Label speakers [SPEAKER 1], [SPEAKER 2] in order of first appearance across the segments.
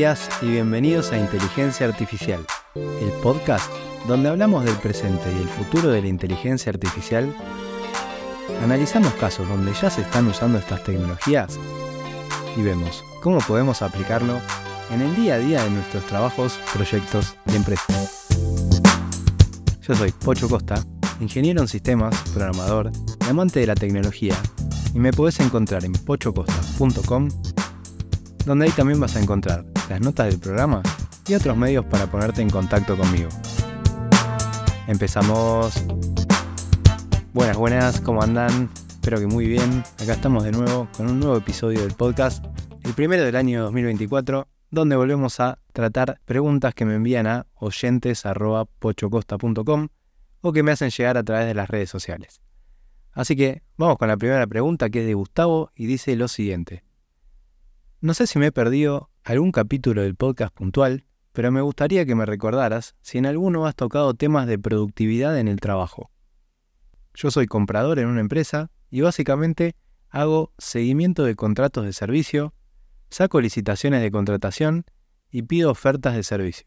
[SPEAKER 1] Y bienvenidos a Inteligencia Artificial, el podcast donde hablamos del presente y el futuro de la inteligencia artificial. Analizamos casos donde ya se están usando estas tecnologías y vemos cómo podemos aplicarlo en el día a día de nuestros trabajos, proyectos y empresas. Yo soy Pocho Costa, ingeniero en sistemas, programador y amante de la tecnología, y me podés encontrar en pochocosta.com, donde ahí también vas a encontrar las notas del programa y otros medios para ponerte en contacto conmigo. Empezamos. Buenas, buenas, ¿cómo andan? Espero que muy bien. Acá estamos de nuevo con un nuevo episodio del podcast, el primero del año 2024, donde volvemos a tratar preguntas que me envían a oyentes.pochocosta.com o que me hacen llegar a través de las redes sociales. Así que vamos con la primera pregunta que es de Gustavo y dice lo siguiente. No sé si me he perdido algún capítulo del podcast puntual, pero me gustaría que me recordaras si en alguno has tocado temas de productividad en el trabajo. Yo soy comprador en una empresa y básicamente hago seguimiento de contratos de servicio, saco licitaciones de contratación y pido ofertas de servicio.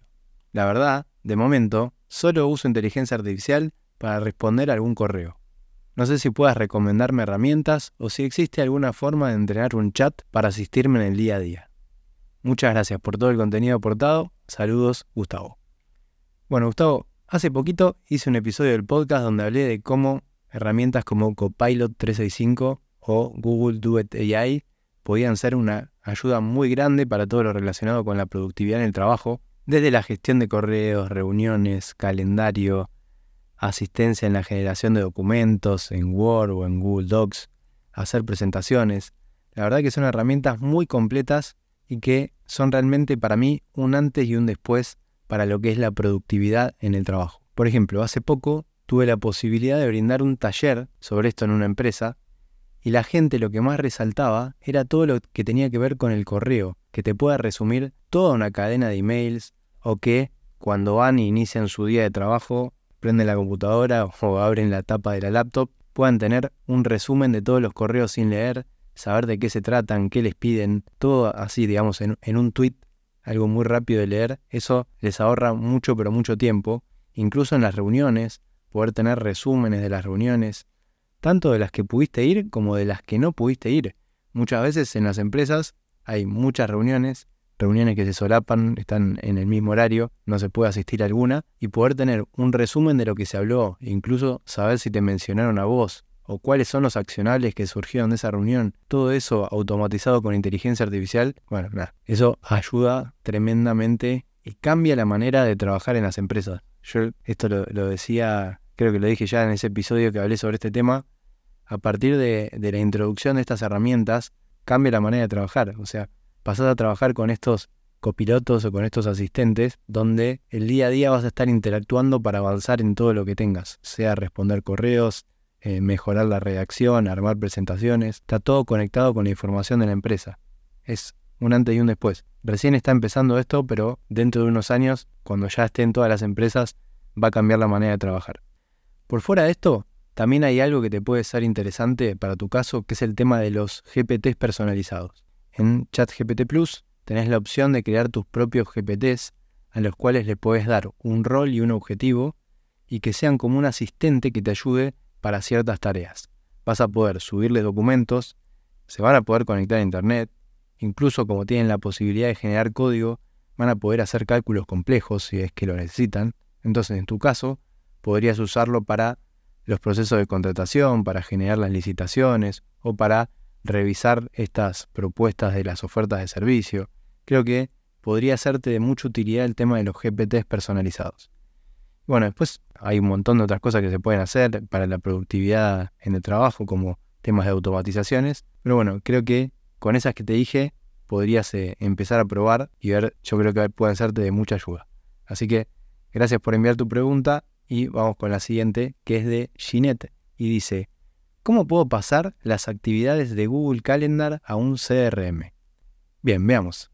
[SPEAKER 1] La verdad, de momento, solo uso inteligencia artificial para responder algún correo. No sé si puedas recomendarme herramientas o si existe alguna forma de entrenar un chat para asistirme en el día a día. Muchas gracias por todo el contenido aportado. Saludos, Gustavo. Bueno, Gustavo, hace poquito hice un episodio del podcast donde hablé de cómo herramientas como Copilot 365 o Google Duet AI podían ser una ayuda muy grande para todo lo relacionado con la productividad en el trabajo, desde la gestión de correos, reuniones, calendario, asistencia en la generación de documentos en Word o en Google Docs, hacer presentaciones. La verdad que son herramientas muy completas y que son realmente para mí un antes y un después para lo que es la productividad en el trabajo. Por ejemplo, hace poco tuve la posibilidad de brindar un taller sobre esto en una empresa y la gente lo que más resaltaba era todo lo que tenía que ver con el correo, que te pueda resumir toda una cadena de emails o que cuando van e inician su día de trabajo, prenden la computadora o abren la tapa de la laptop, puedan tener un resumen de todos los correos sin leer, saber de qué se tratan, qué les piden, todo así, digamos, en, un tweet, algo muy rápido de leer, eso les ahorra mucho pero mucho tiempo, incluso en las reuniones, poder tener resúmenes de las reuniones, tanto de las que pudiste ir como de las que no pudiste ir. Muchas veces en las empresas hay muchas reuniones, reuniones que se solapan, están en el mismo horario, no se puede asistir a alguna, y poder tener un resumen de lo que se habló, incluso saber si te mencionaron a vos, o cuáles son los accionables que surgieron de esa reunión, todo eso automatizado con inteligencia artificial, bueno, nada, eso ayuda tremendamente y cambia la manera de trabajar en las empresas. Yo esto lo, decía, creo que lo dije ya en ese episodio que hablé sobre este tema, a partir de, la introducción de estas herramientas, cambia la manera de trabajar. O sea, pasás a trabajar con estos copilotos o con estos asistentes, donde el día a día vas a estar interactuando para avanzar en todo lo que tengas, sea responder correos, mejorar la redacción, armar presentaciones, está todo conectado con la información de la empresa. Es un antes y un después. Recién está empezando esto, pero dentro de unos años, cuando ya estén todas las empresas, va a cambiar la manera de trabajar. Por fuera de esto, también hay algo que te puede ser interesante para tu caso, que es el tema de los GPTs personalizados. En ChatGPT Plus tenés la opción de crear tus propios GPTs a los cuales le puedes dar un rol y un objetivo y que sean como un asistente que te ayude para ciertas tareas. Vas a poder subirles documentos, se van a poder conectar a Internet, incluso como tienen la posibilidad de generar código, van a poder hacer cálculos complejos si es que lo necesitan. Entonces, en tu caso, podrías usarlo para los procesos de contratación, para generar las licitaciones o para revisar estas propuestas de las ofertas de servicio. Creo que podría hacerte de mucha utilidad el tema de los GPTs personalizados. Bueno, después hay un montón de otras cosas que se pueden hacer para la productividad en el trabajo, como temas de automatizaciones. Pero bueno, creo que con esas que te dije podrías eh, empezar a probar y ver, yo creo que pueden serte de mucha ayuda. Así que gracias por enviar tu pregunta y vamos con la siguiente, que es de Ginette, y dice, ¿cómo puedo pasar las actividades de Google Calendar a un CRM? Bien, veamos.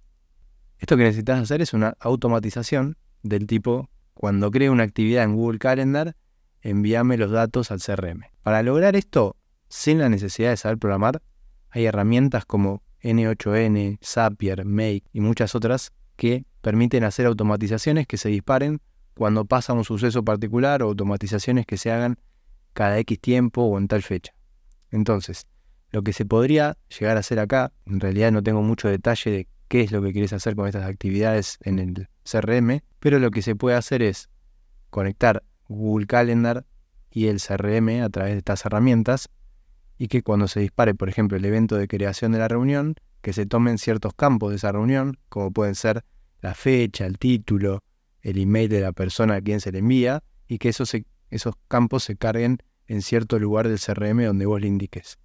[SPEAKER 1] Esto que necesitas hacer es una automatización del tipo, cuando cree una actividad en Google Calendar, envíame los datos al CRM. Para lograr esto, sin la necesidad de saber programar, hay herramientas como N8N, Zapier, Make y muchas otras que permiten hacer automatizaciones que se disparen cuando pasa un suceso particular o automatizaciones que se hagan cada X tiempo o en tal fecha. Entonces, lo que se podría llegar a hacer acá, en realidad no tengo mucho detalle de qué es lo que quieres hacer con estas actividades en el CRM, pero lo que se puede hacer es conectar Google Calendar y el CRM a través de estas herramientas y que cuando se dispare, por ejemplo, el evento de creación de la reunión, que se tomen ciertos campos de esa reunión, como pueden ser la fecha, el título, el email de la persona a quien se le envía, y que esos, esos campos se carguen en cierto lugar del CRM donde vos le indiques.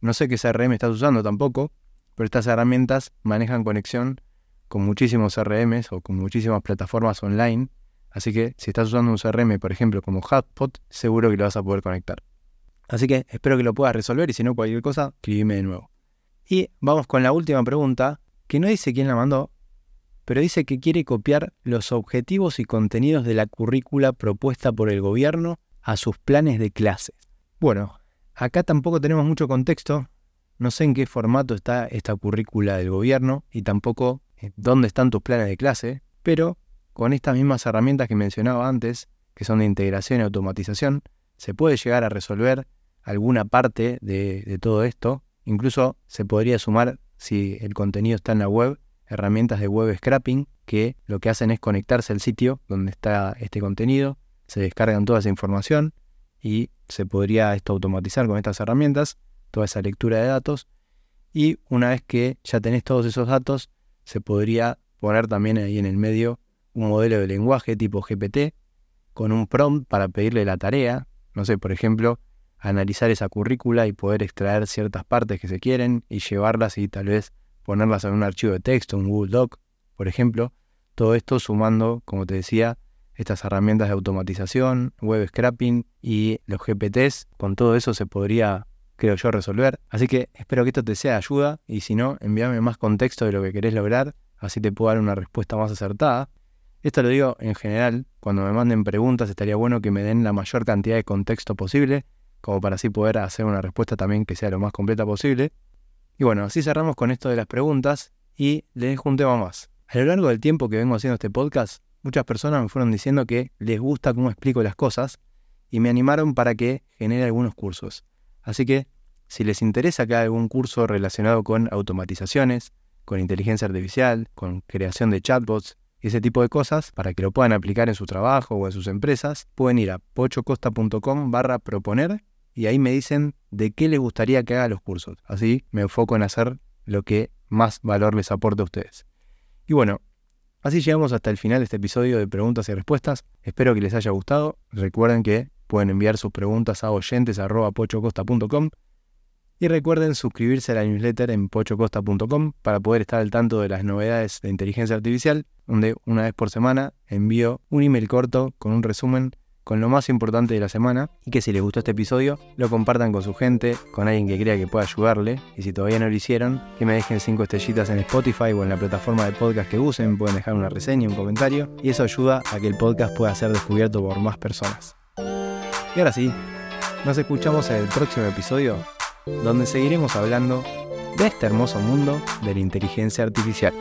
[SPEAKER 1] No sé qué CRM estás usando tampoco, pero estas herramientas manejan conexión con muchísimos CRMs o con muchísimas plataformas online, así que si estás usando un CRM, por ejemplo, como Hotspot, seguro que lo vas a poder conectar. Así que espero que lo puedas resolver y si no cualquier cosa, escribime de nuevo. Y vamos con la última pregunta, que no dice quién la mandó, pero dice que quiere copiar los objetivos y contenidos de la currícula propuesta por el gobierno a sus planes de clases. Bueno, acá tampoco tenemos mucho contexto, no sé en qué formato está esta currícula del gobierno y tampoco eh, dónde están tus planes de clase, pero con estas mismas herramientas que mencionaba antes, que son de integración y automatización, se puede llegar a resolver alguna parte de, todo esto. Incluso se podría sumar, si el contenido está en la web, herramientas de web scrapping que lo que hacen es conectarse al sitio donde está este contenido, se descargan toda esa información y se podría esto automatizar con estas herramientas, toda esa lectura de datos. Y una vez que ya tenés todos esos datos, se podría poner también ahí en el medio un modelo de lenguaje tipo GPT con un prompt para pedirle la tarea. No sé, por ejemplo, analizar esa currícula y poder extraer ciertas partes que se quieren y llevarlas y tal vez ponerlas en un archivo de texto, un Google Doc, por ejemplo. Todo esto sumando, como te decía, estas herramientas de automatización, web scrapping y los GPTs. Con todo eso se podría, creo yo, resolver. Así que espero que esto te sea de ayuda y si no, envíame más contexto de lo que querés lograr, así te puedo dar una respuesta más acertada. Esto lo digo en general, cuando me manden preguntas estaría bueno que me den la mayor cantidad de contexto posible como para así poder hacer una respuesta también que sea lo más completa posible. Y bueno, así cerramos con esto de las preguntas y les dejo un tema más. A lo largo del tiempo que vengo haciendo este podcast, muchas personas me fueron diciendo que les gusta cómo explico las cosas y me animaron para que genere algunos cursos. Así que, si les interesa que haga algún curso relacionado con automatizaciones, con inteligencia artificial, con creación de chatbots ese tipo de cosas, para que lo puedan aplicar en su trabajo o en sus empresas, pueden ir a pochocosta.com barra proponer y ahí me dicen de qué les gustaría que haga los cursos. Así me enfoco en hacer lo que más valor les aporte a ustedes. Y bueno, así llegamos hasta el final de este episodio de preguntas y respuestas. Espero que les haya gustado. Recuerden que pueden enviar sus preguntas a oyentes.pochocosta.com y recuerden suscribirse a la newsletter en pochocosta.com para poder estar al tanto de las novedades de inteligencia artificial, donde una vez por semana envío un email corto con un resumen con lo más importante de la semana y que si les gustó este episodio lo compartan con su gente, con alguien que crea que pueda ayudarle y si todavía no lo hicieron, que me dejen 5 estrellitas en Spotify o en la plataforma de podcast que usen, pueden dejar una reseña, un comentario y eso ayuda a que el podcast pueda ser descubierto por más personas. Y ahora sí, nos escuchamos en el próximo episodio donde seguiremos hablando de este hermoso mundo de la inteligencia artificial.